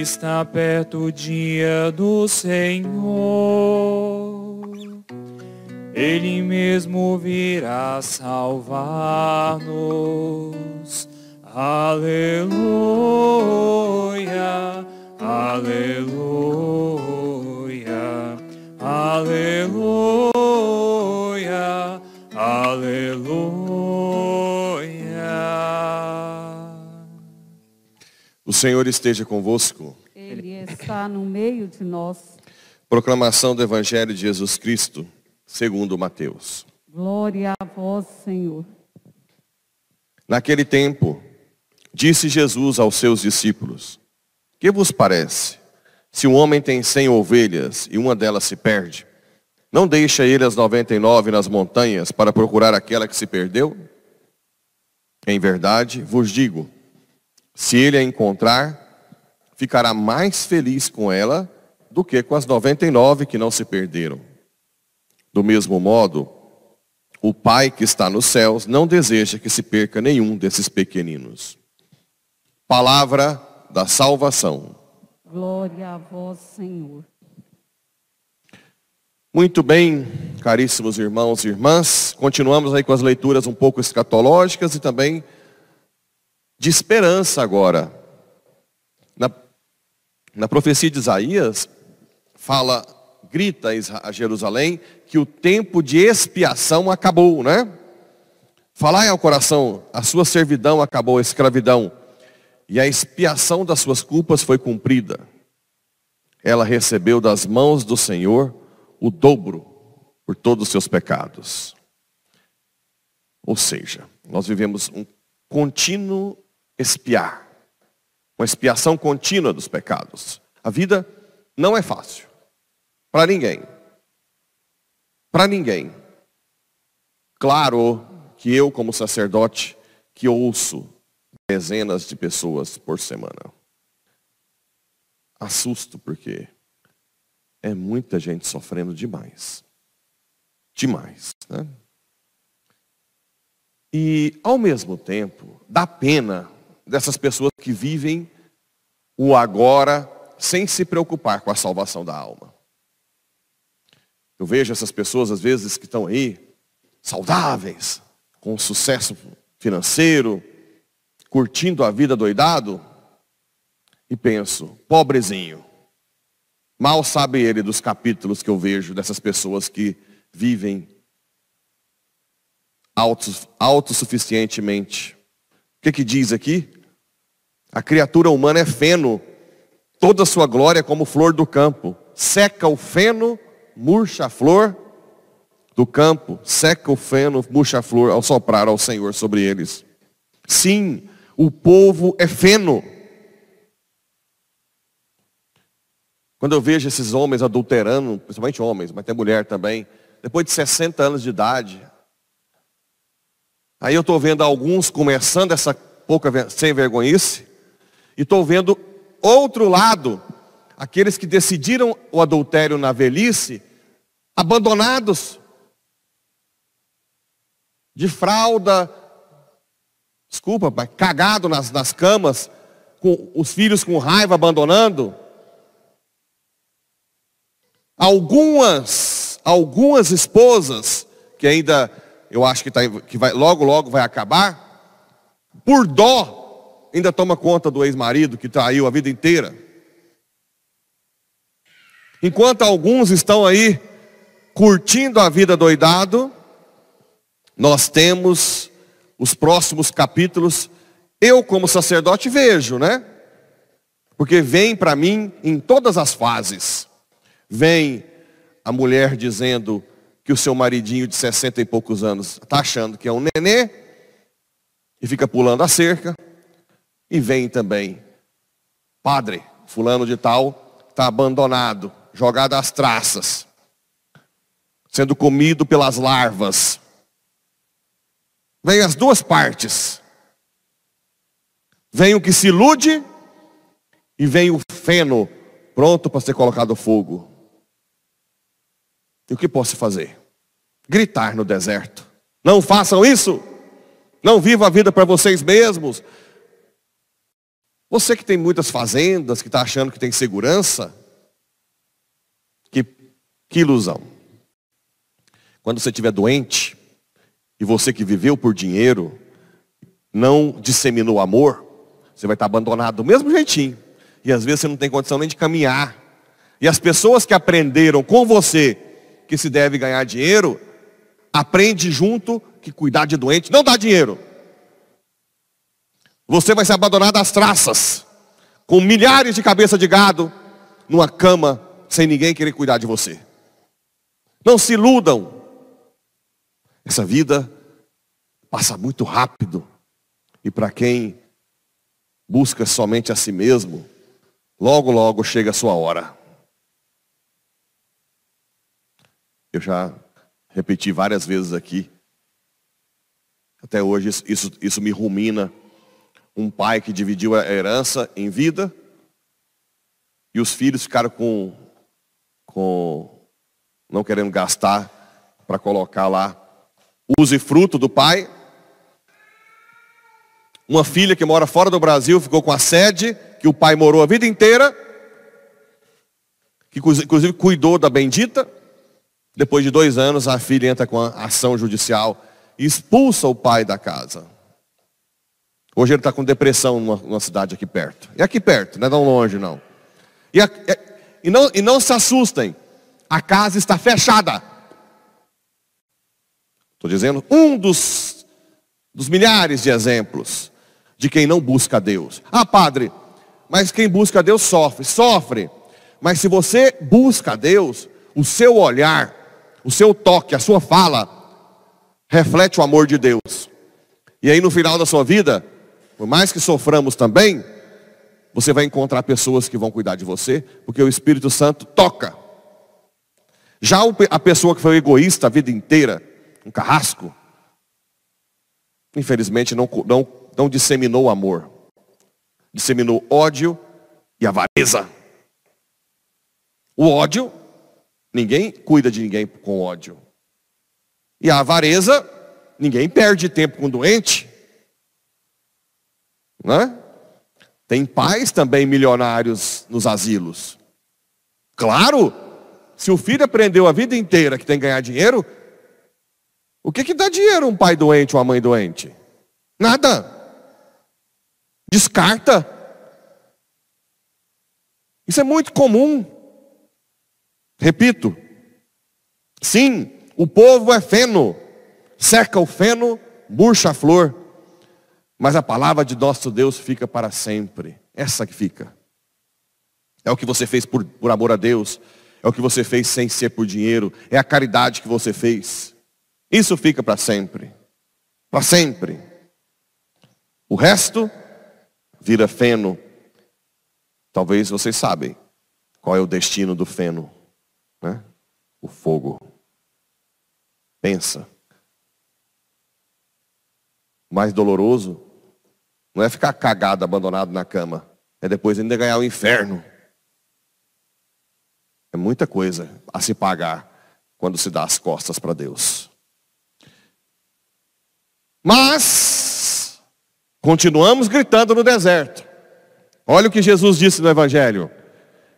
Está perto o dia do Senhor. Ele mesmo virá salvar-nos. Aleluia, aleluia, aleluia, aleluia. O Senhor esteja convosco. Ele está no meio de nós. Proclamação do Evangelho de Jesus Cristo, segundo Mateus. Glória a vós, Senhor. Naquele tempo, disse Jesus aos seus discípulos: Que vos parece? Se um homem tem cem ovelhas e uma delas se perde, não deixa ele as noventa e nove nas montanhas para procurar aquela que se perdeu? Em verdade, vos digo, se ele a encontrar, ficará mais feliz com ela do que com as noventa e nove que não se perderam. Do mesmo modo, o Pai que está nos céus não deseja que se perca nenhum desses pequeninos. Palavra da salvação. Glória a vós, Senhor. Muito bem, caríssimos irmãos e irmãs, continuamos aí com as leituras um pouco escatológicas e também de esperança agora. Na, na profecia de Isaías, fala, grita a Jerusalém que o tempo de expiação acabou, né? Falai ao coração, a sua servidão acabou, a escravidão, e a expiação das suas culpas foi cumprida. Ela recebeu das mãos do Senhor o dobro por todos os seus pecados. Ou seja, nós vivemos um contínuo expiar, uma expiação contínua dos pecados. A vida não é fácil para ninguém. Para ninguém. Claro que eu, como sacerdote, que ouço dezenas de pessoas por semana. Assusto porque é muita gente sofrendo demais. Demais, né? E ao mesmo tempo, dá pena dessas pessoas que vivem o agora sem se preocupar com a salvação da alma. Eu vejo essas pessoas às vezes que estão aí saudáveis, com sucesso financeiro, curtindo a vida doidado, e penso, pobrezinho. Mal sabe ele dos capítulos que eu vejo dessas pessoas que vivem autossuficientemente. O que, que diz aqui? A criatura humana é feno, toda sua glória é como flor do campo. Seca o feno, murcha a flor do campo, seca o feno, murcha a flor ao soprar ao Senhor sobre eles. Sim, o povo é feno. Quando eu vejo esses homens adulterando, principalmente homens, mas tem mulher também, depois de 60 anos de idade, aí eu estou vendo alguns começando essa pouca sem vergonhice, e estou vendo outro lado, aqueles que decidiram o adultério na velhice, abandonados, de fralda, desculpa, pai, cagado nas, nas camas, com os filhos com raiva abandonando. Algumas, algumas esposas, que ainda eu acho que, tá, que vai, logo, logo vai acabar, por dó, ainda toma conta do ex-marido que traiu a vida inteira. Enquanto alguns estão aí curtindo a vida doidado, nós temos os próximos capítulos. Eu, como sacerdote, vejo, né? Porque vem para mim em todas as fases. Vem a mulher dizendo que o seu maridinho de 60 e poucos anos está achando que é um nenê e fica pulando a cerca. E vem também, padre, fulano de tal, está abandonado, jogado às traças, sendo comido pelas larvas. Vem as duas partes. Vem o que se ilude e vem o feno pronto para ser colocado fogo. E o que posso fazer? Gritar no deserto. Não façam isso. Não vivam a vida para vocês mesmos. Você que tem muitas fazendas, que está achando que tem segurança, que, que ilusão. Quando você estiver doente, e você que viveu por dinheiro, não disseminou amor, você vai estar abandonado do mesmo jeitinho. E às vezes você não tem condição nem de caminhar. E as pessoas que aprenderam com você que se deve ganhar dinheiro, aprende junto que cuidar de doente não dá dinheiro. Você vai ser abandonado às traças, com milhares de cabeças de gado, numa cama, sem ninguém querer cuidar de você. Não se iludam. Essa vida passa muito rápido. E para quem busca somente a si mesmo, logo, logo chega a sua hora. Eu já repeti várias vezes aqui. Até hoje isso, isso me rumina. Um pai que dividiu a herança em vida e os filhos ficaram com, com não querendo gastar para colocar lá uso e fruto do pai. Uma filha que mora fora do Brasil ficou com a sede que o pai morou a vida inteira, que inclusive cuidou da bendita. Depois de dois anos, a filha entra com a ação judicial e expulsa o pai da casa. Hoje ele está com depressão numa, numa, cidade aqui perto. E aqui perto, não é tão longe não. E, a, e, não. e não se assustem, a casa está fechada. Estou dizendo um dos, dos milhares de exemplos de quem não busca Deus. Ah, padre, mas quem busca Deus sofre. Sofre. Mas se você busca Deus, o seu olhar, o seu toque, a sua fala, reflete o amor de Deus. E aí no final da sua vida, por mais que soframos também, você vai encontrar pessoas que vão cuidar de você, porque o Espírito Santo toca. Já a pessoa que foi egoísta a vida inteira, um carrasco, infelizmente não, não não disseminou amor, disseminou ódio e avareza. O ódio, ninguém cuida de ninguém com ódio. E a avareza, ninguém perde tempo com doente. Né? Tem pais também milionários nos asilos. Claro, se o filho aprendeu a vida inteira que tem que ganhar dinheiro, o que, que dá dinheiro um pai doente uma mãe doente? Nada. Descarta. Isso é muito comum. Repito. Sim, o povo é feno. Seca o feno, murcha a flor. Mas a palavra de nosso Deus fica para sempre. Essa que fica. É o que você fez por, por amor a Deus. É o que você fez sem ser por dinheiro. É a caridade que você fez. Isso fica para sempre. Para sempre. O resto vira feno. Talvez vocês sabem qual é o destino do feno. Né? O fogo. Pensa. O mais doloroso não é ficar cagado, abandonado na cama. É depois ainda ganhar o inferno. É muita coisa a se pagar quando se dá as costas para Deus. Mas Continuamos gritando no deserto. Olha o que Jesus disse no Evangelho.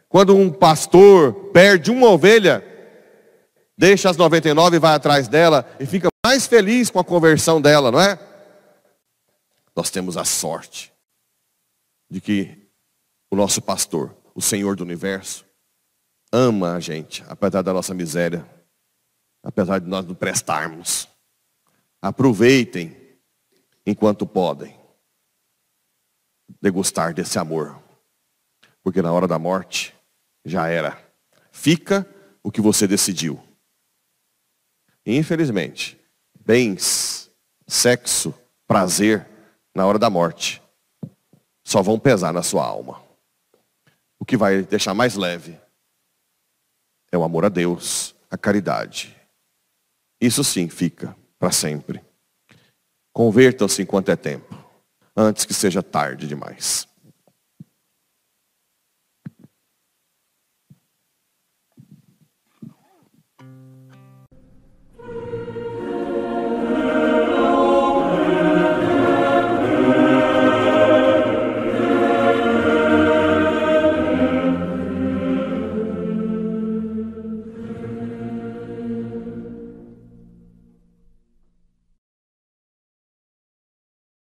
Quando um pastor perde uma ovelha, deixa as 99 e vai atrás dela e fica mais feliz com a conversão dela, não é? Nós temos a sorte de que o nosso pastor, o Senhor do universo, ama a gente, apesar da nossa miséria, apesar de nós não prestarmos. Aproveitem enquanto podem degustar desse amor. Porque na hora da morte, já era. Fica o que você decidiu. infelizmente, bens, sexo, prazer, na hora da morte, só vão pesar na sua alma. O que vai deixar mais leve é o amor a Deus, a caridade. Isso sim fica para sempre. Convertam-se enquanto é tempo antes que seja tarde demais.